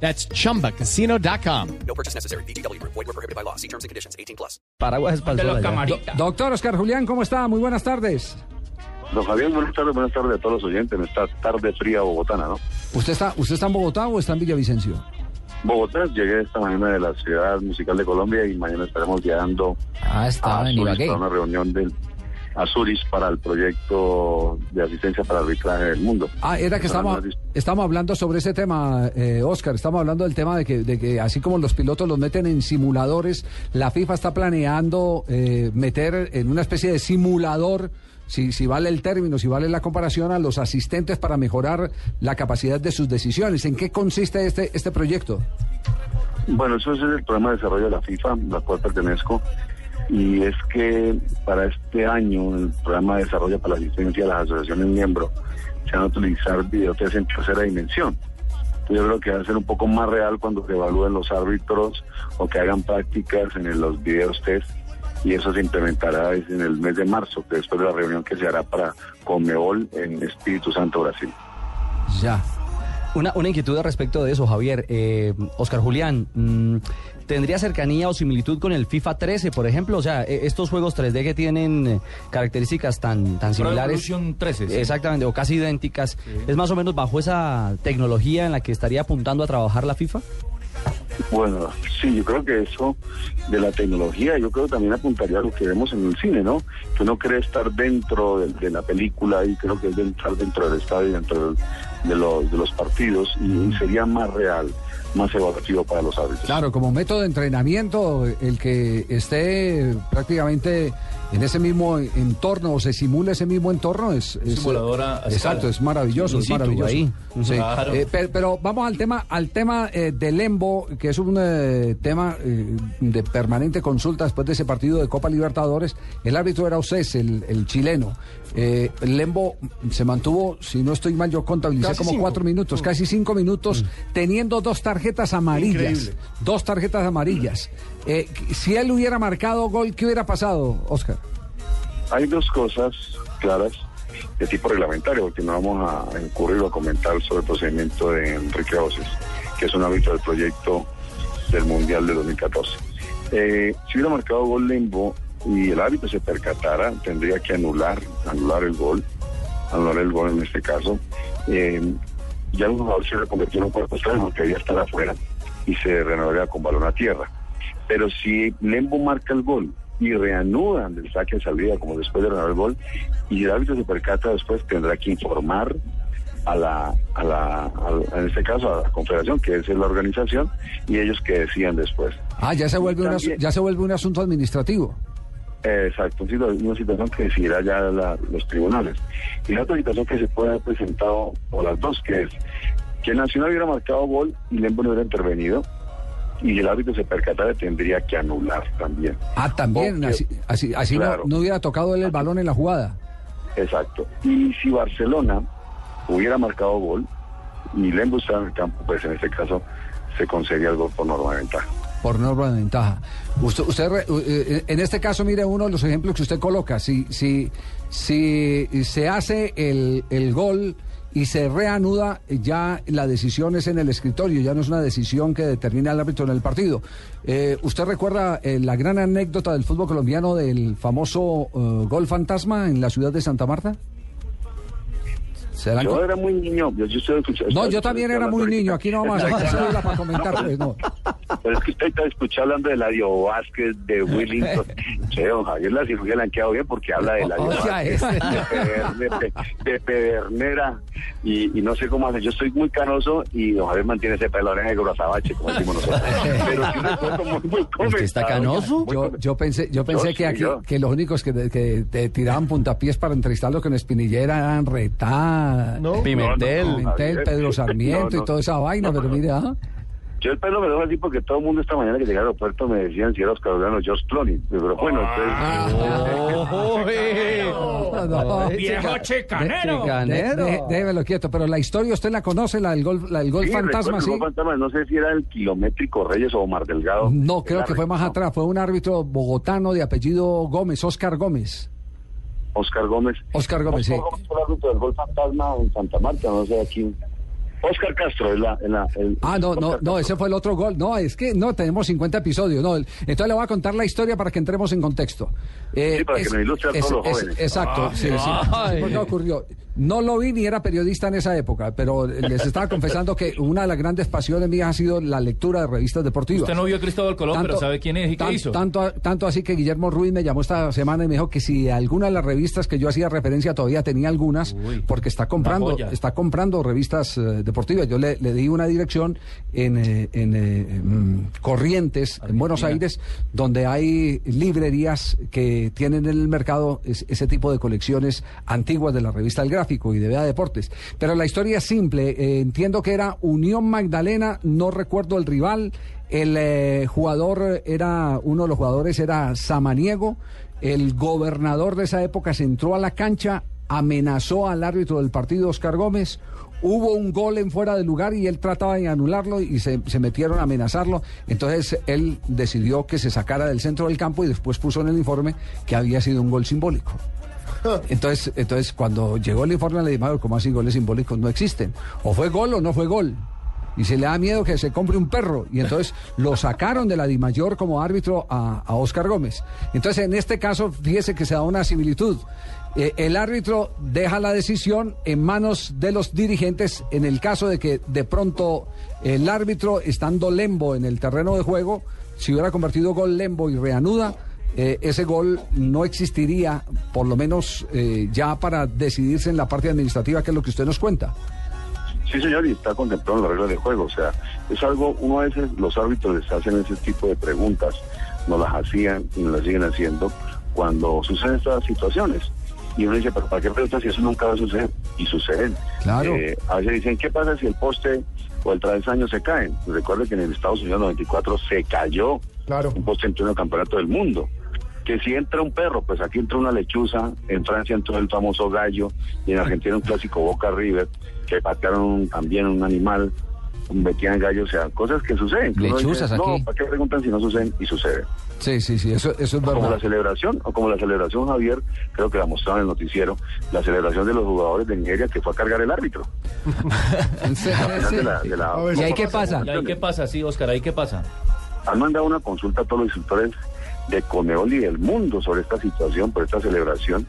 That's chumbacasino.com. No purchase necessary. BGW. Void were prohibited by law. See terms and conditions. 18 plus. Paraguas es para allá. Do- doctor Oscar Julián, ¿cómo está? Muy buenas tardes. Don Javier, buenas tardes, buenas tardes a todos los oyentes en esta tarde fría bogotana, ¿no? ¿Usted está, ¿Usted está en Bogotá o está en Villavicencio? Bogotá, llegué esta mañana de la ciudad musical de Colombia y mañana estaremos llegando Ah, a estaba en Ibagué. para una reunión del a Zurich para el proyecto de asistencia para arbitraje del mundo. Ah, era que estamos, estamos hablando sobre ese tema, eh, Oscar. Estamos hablando del tema de que, de que así como los pilotos los meten en simuladores, la FIFA está planeando eh, meter en una especie de simulador, si, si vale el término, si vale la comparación, a los asistentes para mejorar la capacidad de sus decisiones. ¿En qué consiste este, este proyecto? Bueno, eso es el programa de desarrollo de la FIFA, la cual pertenezco, y es que para este año el programa de desarrollo para la asistencia de las asociaciones miembros se van a utilizar videotest en tercera dimensión. Yo creo que va a ser un poco más real cuando se evalúen los árbitros o que hagan prácticas en los videos test y eso se implementará en el mes de marzo, después de la reunión que se hará para Conmebol en Espíritu Santo, Brasil. Ya. Una, una inquietud al respecto de eso, Javier. Eh, Oscar Julián, mm, ¿tendría cercanía o similitud con el FIFA 13, por ejemplo? O sea, eh, estos juegos 3D que tienen eh, características tan, tan similares. Evolution 13, sí. Exactamente, o casi idénticas. ¿Es más o menos bajo esa tecnología en la que estaría apuntando a trabajar la FIFA? Bueno, sí, yo creo que eso de la tecnología, yo creo que también apuntaría a lo que vemos en el cine, ¿no? Que uno cree estar dentro de, de la película y creo que es de entrar dentro del estadio, dentro del- de, los, de los partidos y sería más real, más evaluativo para los árbitros. Claro, como método de entrenamiento, el que esté prácticamente en ese mismo entorno o se simule ese mismo entorno es, es- simuladora exacto, es maravilloso, es maravilloso. ahí. Sí. Claro. Eh, pe- pero, vamos al tema, al tema eh, del Lembo, que es un eh, tema eh, de permanente consulta después de ese partido de Copa Libertadores. El árbitro era Océs, el, el chileno. Eh, el Lembo se mantuvo, si no estoy mal, yo contabilicé Casi como cinco. cuatro minutos, casi cinco minutos, teniendo dos tarjetas amarillas. Increíble. Dos tarjetas amarillas. Eh, si él hubiera marcado gol, ¿qué hubiera pasado, Oscar? Hay dos cosas claras de tipo reglamentario, porque no vamos a incurrir o a comentar sobre el procedimiento de Enrique Oces, que es un árbitro del proyecto del Mundial de 2014. Eh, si hubiera marcado gol Lembo y el árbitro se percatara, tendría que anular, anular el gol, anular el gol en este caso. Eh, ya el jugador se reconvirtió en un cuerpo extraño porque debía estar afuera y se renovaría con balón a tierra. Pero si Lembo marca el gol y reanudan del saque de salida como después de renovar el gol y el árbitro se percata después tendrá que informar a la, a la a- en este caso a la confederación que es la organización y ellos que decían después Ah, ya se vuelve, un asu- También- ya se vuelve un asunto administrativo. Eh, Exacto, una situa- una situación que decidirá ya la- los tribunales. Y la otra situación que se puede haber presentado, o las dos, que es que el Nacional hubiera marcado gol y Lembo no hubiera intervenido, y el árbitro se percatara, tendría que anular también. Ah, también, Porque- así, así, así no- Claro. no, hubiera tocado él el balón en la jugada. Exacto. Y si Barcelona hubiera marcado gol y Lembo estaba en el campo, pues en este caso se concedía el gol por norma de ventaja. Por norma de ventaja. Usted, usted re- eh, en este caso, mire uno de los ejemplos que usted coloca. Si, si, si se hace el, el gol y se reanuda, ya la decisión es en el escritorio, ya no es una decisión que determina el árbitro en el partido. Eh, ¿Usted recuerda eh, la gran anécdota del fútbol colombiano del famoso eh, gol fantasma en la ciudad de Santa Marta? ¿Se dan Yo era muy niño, yo, yo estoy escuchando- No, yo también era muy niño. Aquí no vamos a hacer para comentar, pues no. Pero es que usted está escuchando hablando de Ladio Vázquez, de Willington. Che, don Javier, la cirugía le han quedado bien porque habla de Ladio Vázquez, de, Peder- de- de Pedernera, y, y no sé cómo hace. Yo estoy muy canoso y don Javier mantiene ese pelo negro azabache, como decimos nosotros. Pero recuerdo muy, muy ¿Usted está canoso? muy Yo, yo pensé, yo pensé Yo que aquí, yo. que los únicos que, que te tiraban puntapiés para entrevistarlo con Espinillera eran Retá, ¿No? Pimentel. No, no, no. Pimentel, Pedro Sarmiento no. y toda esa vaina, No, pero mire, ah, Yo el pelo me lo dejo así porque todo el mundo esta mañana que llegué al aeropuerto me decían si era Oscar Julián o George Clooney. Pero bueno, entonces... ¡Viejo chicanero! Déjemelo quieto, pero la historia usted la conoce, la del gol, la del gol Sí, fantasma, ¿sí? el gol fantasma, no sé si era el kilométrico Reyes o Omar Delgado. No, creo que fue más atrás, fue un árbitro bogotano de apellido Gómez, Oscar Gómez. Oscar Gómez. Oscar Gómez, sí. Oscar Gómez fue el árbitro del gol fantasma en Santa Marta, no sé aquí. Oscar Castro es la... es la- el- Ah, no, no, Oscar no, Castro. ese fue el otro gol. No, es que no, tenemos 50 episodios. No, el- entonces le voy a contar la historia para que entremos en contexto. Eh, Sí, para que nos ilustre a todos los jóvenes. Exacto, sí, sí. Ay. ¿Por qué ocurrió? No lo vi ni era periodista en esa época, pero les estaba confesando que una de las grandes pasiones mías ha sido la lectura de revistas deportivas. Usted no vio a Cristóbal Colón, pero sabe quién es y qué hizo. Tanto, tanto así que Guillermo Ruiz me llamó esta semana y me dijo que si alguna de las revistas que yo hacía referencia todavía tenía algunas, Uy, porque está comprando, está comprando revistas eh, deportivas. Yo le, le di una dirección en, eh, en, eh, Corrientes, en Buenos Aires, donde hay librerías que tienen en el mercado es- ese tipo de colecciones antiguas de la revista El Gráfico y de Vea Deportes. Pero la historia es simple. eh, entiendo que era Unión Magdalena, no recuerdo el rival. El eh, jugador era, uno de los jugadores era Samaniego. El gobernador de esa época se entró a la cancha, amenazó al árbitro del partido, Oscar Gómez. Hubo un gol en fuera de lugar y él trataba de anularlo y se, se metieron a amenazarlo. Entonces él decidió que se sacara del centro del campo y después puso en el informe que había sido un gol simbólico. Entonces, entonces cuando llegó el informe le dijimos, ¿cómo así goles simbólicos no existen? O fue gol o no fue gol. Y se le da miedo que se compre un perro. Y entonces lo sacaron de la Dimayor como árbitro a, a Oscar Gómez. Entonces, en este caso, fíjese que se da una similitud. Eh, el árbitro deja la decisión en manos de los dirigentes en el caso de que de pronto el árbitro, estando lembo en el terreno de juego, si hubiera convertido gol lembo y reanuda, eh, ese gol no existiría, por lo menos eh, ya para decidirse en la parte administrativa, que es lo que usted nos cuenta. Sí, señor, y está contemplado en la regla de juego. O sea, es algo, uno a veces los árbitros les hacen ese tipo de preguntas, no las hacían y no las siguen haciendo cuando suceden estas situaciones. Y uno dice, pero ¿para qué preguntas si eso nunca va a suceder? Y suceden. Claro. Eh, a veces dicen, ¿qué pasa si el poste o el travesaño se caen? Recuerde que en el Estados Unidos 94 se cayó Claro. un poste en pleno campeonato del mundo. Que si entra un perro, pues aquí entra una lechuza, en Francia entró el famoso gallo, y en Argentina un clásico Boca River, que patearon también un animal, metían gallo, o sea, cosas que suceden. Lechuzas dice, aquí. No, ¿para qué preguntan si no suceden? Y suceden. Sí, sí, sí, eso, eso es Como la verdad. celebración, o como la celebración, Javier, creo que la mostraron en el noticiero, la celebración de los jugadores de Nigeria que fue a cargar el árbitro. Sí, sí. de la- de la- A ver, ¿Y ahí qué pasa? ¿Y ahí qué pasa? Sí, Oscar, ¿ahí qué pasa? han mandado una consulta a todos los instructores de Conebol y del mundo sobre esta situación, por esta celebración,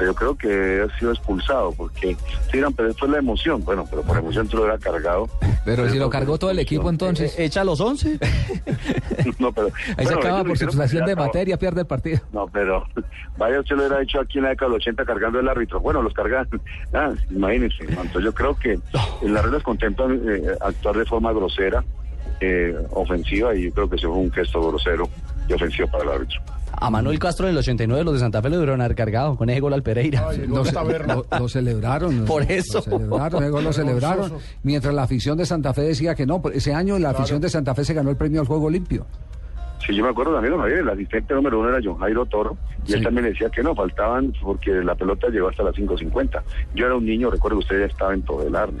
pero yo creo que ha sido expulsado, porque si dirán, pero esto es la emoción, bueno, pero por emoción te lo hubiera cargado. Pero si lo cargó todo el equipo entonces. Echa los 11. No, pero, Ahí se bueno, acaba por sustracción de acabó. materia, pierde el partido. No, pero vaya usted lo hubiera hecho aquí en la década del 80 cargando el árbitro. Bueno, los cargan. Ah, imagínense. Entonces yo creo que en las reglas contemplan eh, actuar de forma grosera, eh, ofensiva, y yo creo que eso fue un gesto grosero y ofensivo para el árbitro. A Manuel Castro en el 89 los de Santa Fe lo debieron haber cargado con ese gol al Pereira. Ay, Lo, celebraron. Por eso. Lo celebraron, ese gol lo celebraron. Mientras la afición de Santa Fe decía que no. Ese año la afición de Santa Fe se ganó el premio al juego limpio. Sí, yo me acuerdo también, Javier, el asistente número uno era John Jairo Toro, y él Sí. también decía que no, faltaban porque la pelota llegó hasta las 5.50. Yo era un niño, recuerdo que usted ya estaba en Todelar.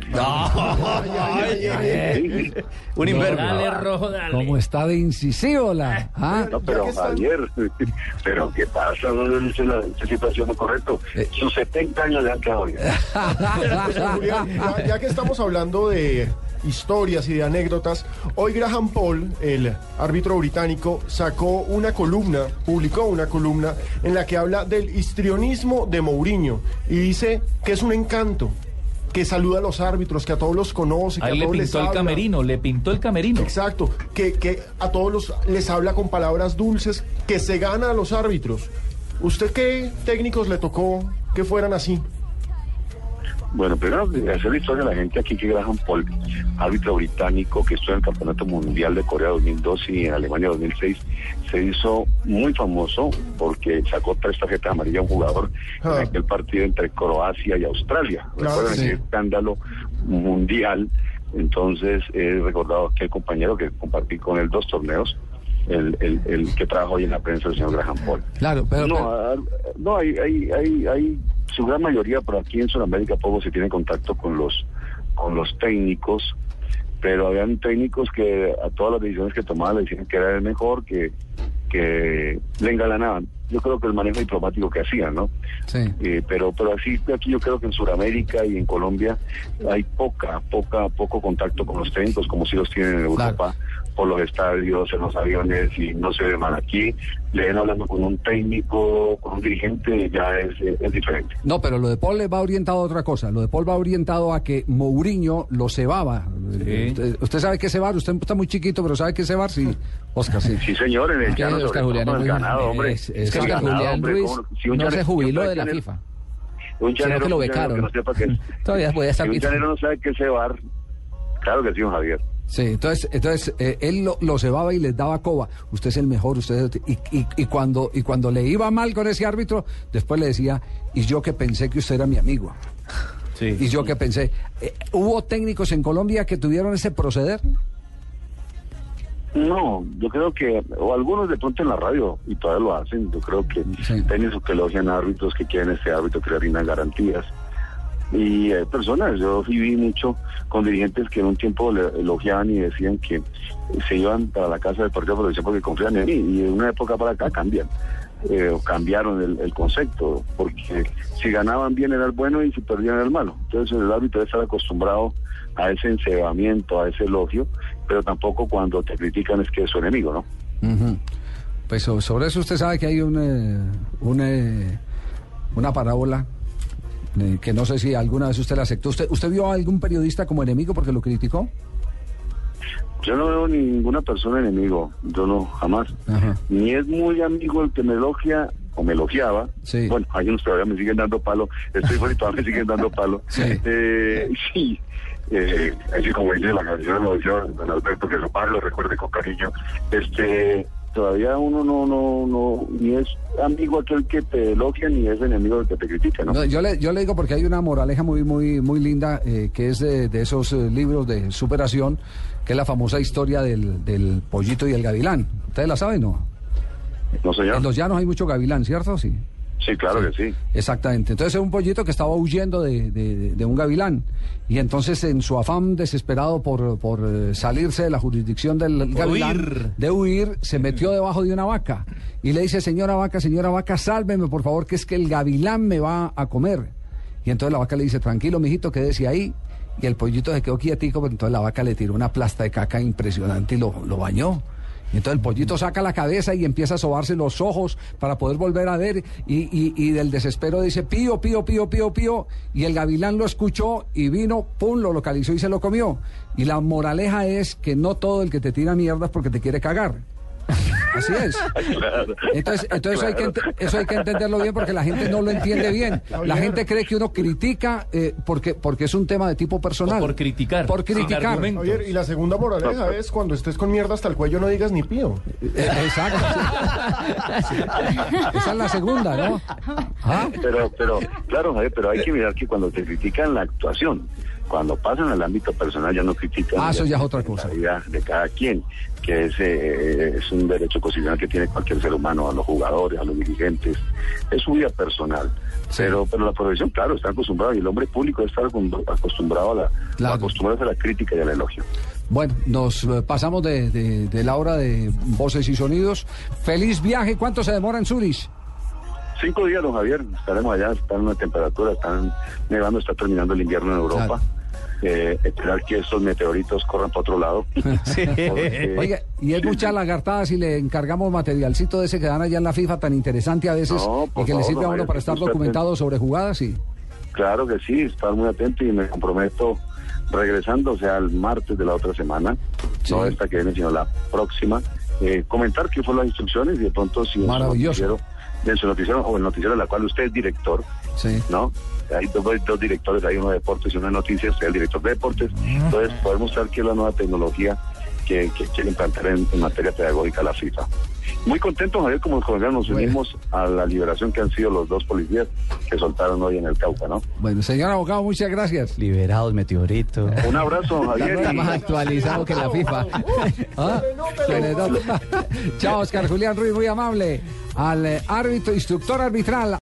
Sí. Un imberbe. Dale, rojo, dale. Como está de incisivo la. ¿ah? No, pero Javier, pero ¿qué pasa? No es la, esa situación no correcto. Eh. Sus 70 años le han quedado bien. Julián, ya, ya que estamos hablando de historias y de anécdotas, hoy Graham Paul, el árbitro británico, sacó una columna, publicó una columna en la que habla del histrionismo de Mourinho y dice que es un encanto, que saluda a los árbitros, que a todos los conoce, que Ahí a le todos les pintó el camerino, le pintó el camerino. Exacto, que, que a todos los, les habla con palabras dulces, que se gana a los árbitros. ¿Usted qué técnicos le tocó que fueran así? Bueno, primero hacer la historia de la gente aquí que Graham Paul, árbitro británico que estuvo en el Campeonato Mundial de Corea 2002 y en Alemania 2006, se hizo muy famoso porque sacó tres tarjetas amarillas a un jugador Ah. en aquel partido entre Croacia y Australia. Claro, Recuerdan sí. ese escándalo mundial Entonces he recordado a aquel compañero que compartí con él dos torneos, el, el, el que trabaja hoy en la prensa, el señor Graham Paul. Claro, pero, no, pero- ah, no hay, hay, hay, hay su gran mayoría, pero aquí en Sudamérica poco se tiene contacto con los, con los técnicos, pero habían técnicos que a todas las decisiones que tomaban le decían que era el mejor, que, que le engalanaban. Yo creo que el manejo diplomático que hacían, ¿no? sí. Eh, pero pero así aquí yo creo que en Sudamérica y en Colombia hay poca poca poco contacto con los técnicos como si los tienen en Europa por los estadios en los aviones y no se ven aquí le ven hablando con un técnico con un dirigente ya es, es diferente No, pero lo de Paul le va orientado a otra cosa. Lo de Paul va orientado a que Mourinho lo cebaba. Sí. Usted, usted sabe qué es cebar, usted está muy chiquito, pero ¿sabe qué es cebar? Sí, Oscar, sí. sí señor en el llano sobre todo Julián con es el muy- ganado hombre es- es El que ganado, Julián hombre, Ruiz ¿cómo- si un no se jubiló de la FIFA. un sino llanero- que lo becaron. que no sepa qué es- Todavía voy a estar si un llanero no sabe qué es cebar claro que sí don Javier Sí, entonces, entonces eh, él lo, lo cebaba y les daba coba. Usted es el mejor, usted es- y, y, y cuando y cuando le iba mal con ese árbitro, después le decía, y yo que pensé que usted era mi amigo. Sí. Y yo que pensé, eh, ¿hubo técnicos en Colombia que tuvieron ese proceder? No, yo creo que, o algunos de pronto en la radio, y todavía lo hacen, yo creo que Sí. técnicos que elogian a árbitros que quieren este árbitro que le rindan garantías. Y hay personas, yo viví mucho con dirigentes que en un tiempo le elogiaban y decían que se iban para la casa del partido de protección porque confían en mí, y de una época para acá cambian. Eh, cambiaron el, el concepto, porque si ganaban bien era el bueno y si perdían era el malo. Entonces el árbitro debe estar acostumbrado a ese encebamiento, a ese elogio, pero tampoco cuando te critican es que es su enemigo, ¿no? Ujú. Pues so- sobre eso usted sabe que hay un, eh, un, eh, una parábola eh, que no sé si alguna vez usted la aceptó. ¿Usted, ¿Usted vio a algún periodista como enemigo porque lo criticó? Yo no veo ninguna persona enemigo, yo no, jamás. Ajá. Ni es muy amigo el que me elogia o me elogiaba. Sí. Bueno, hay unos todavía me siguen dando palo, estoy fuera y todavía me siguen dando palo. Sí. Eh, sí, eh, así como dice la canción, lo dice don Alberto, que su padre lo recuerde con cariño. Este, todavía uno no, no, no, ni es amigo aquel que te elogia, ni es enemigo el que te critica, ¿no? No, yo, le, yo le digo porque hay una moraleja muy muy muy linda eh, que es de, de esos eh, libros de superación, que es la famosa historia del, del pollito y el gavilán. ¿Ustedes la saben no? No, señor. En los llanos hay mucho gavilán, ¿cierto? Sí. Sí, claro que sí. Exactamente. Entonces es un pollito que estaba huyendo de, de- de un gavilán. Y entonces en su afán desesperado por, por eh, salirse de la jurisdicción del gavilán, huir. de huir, se metió debajo de una vaca. Y le dice, señora vaca, señora vaca, sálveme por favor, que es que el gavilán me va a comer. Y entonces la vaca le dice, tranquilo, mijito, quédese ahí. Y el pollito se quedó quietico, pero entonces la vaca le tiró una plasta de caca impresionante y lo, lo bañó. Y entonces el pollito saca la cabeza y empieza a sobarse los ojos para poder volver a ver. Y, y- del desespero dice, pío, pío, pío, pío, pío. Y el gavilán lo escuchó y vino, pum, lo localizó y se lo comió. Y la moraleja es que no todo el que te tira mierda es porque te quiere cagar. Así es. Claro. Entonces, entonces hay que eso hay que entenderlo bien porque la gente no lo entiende bien. La gente cree que uno critica eh, porque, porque es un tema de tipo personal. O por criticar, Por criticar. Javier, y la segunda moraleja es cuando estés con mierda hasta el cuello no digas ni pío. Eh, Exacto. sí. Sí. Esa es la segunda, ¿no? ¿Ah? Pero, pero, claro, Javier, pero hay que mirar que cuando te critican la actuación, cuando pasan al ámbito personal ya no critican Ah, eso ya es otra la cosa. vida de cada quien, que es, eh, es un derecho constitucional que tiene cualquier ser humano, a los jugadores, a los dirigentes, es su vida personal. Pero, pero la profesión, claro, está acostumbrada y el hombre público está acostum- acostumbrado a la, Claro. acostumbrado a la crítica y al elogio. Bueno, nos eh, pasamos de, de- de la hora de voces y sonidos. Feliz viaje. ¿Cuánto se demora en Zurich? Cinco días, don Javier, estaremos allá, está en una temperatura, están nevando, está terminando el invierno en Europa. Claro. Eh, esperar que estos meteoritos corran para otro lado. Porque- Oiga, y es mucha lagartada si le encargamos materialcito de ese que dan allá en la FIFA tan interesante a veces No, y que le favor, sirve a uno para estar documentado sobre jugadas, sí. Claro que sí, estar muy atento y me comprometo regresando, o sea, el martes de la otra semana, Sí. no esta que viene, sino la próxima, eh, comentar qué fueron las instrucciones y de pronto si Maravilloso. noticiero, en su noticiero o el noticiero de la cual usted es director, Sí. ¿no? Hay dos, dos directores, hay uno de deportes y uno de noticias, usted es el director de deportes, entonces poder mostrar que la nueva tecnología que, que quiere implantar en, en materia pedagógica la FIFA. Muy contentos, Javier, como colegas nos Bueno. unimos a la liberación que han sido los dos policías que soltaron hoy en el Cauca, ¿no? Bueno, señor abogado, muchas gracias. Liberados, meteorito. Un abrazo, Javier. Está más actualizado que la FIFA. Ah. Chao, Oscar Julián Ruiz, muy amable. Al eh, árbitro, instructor arbitral.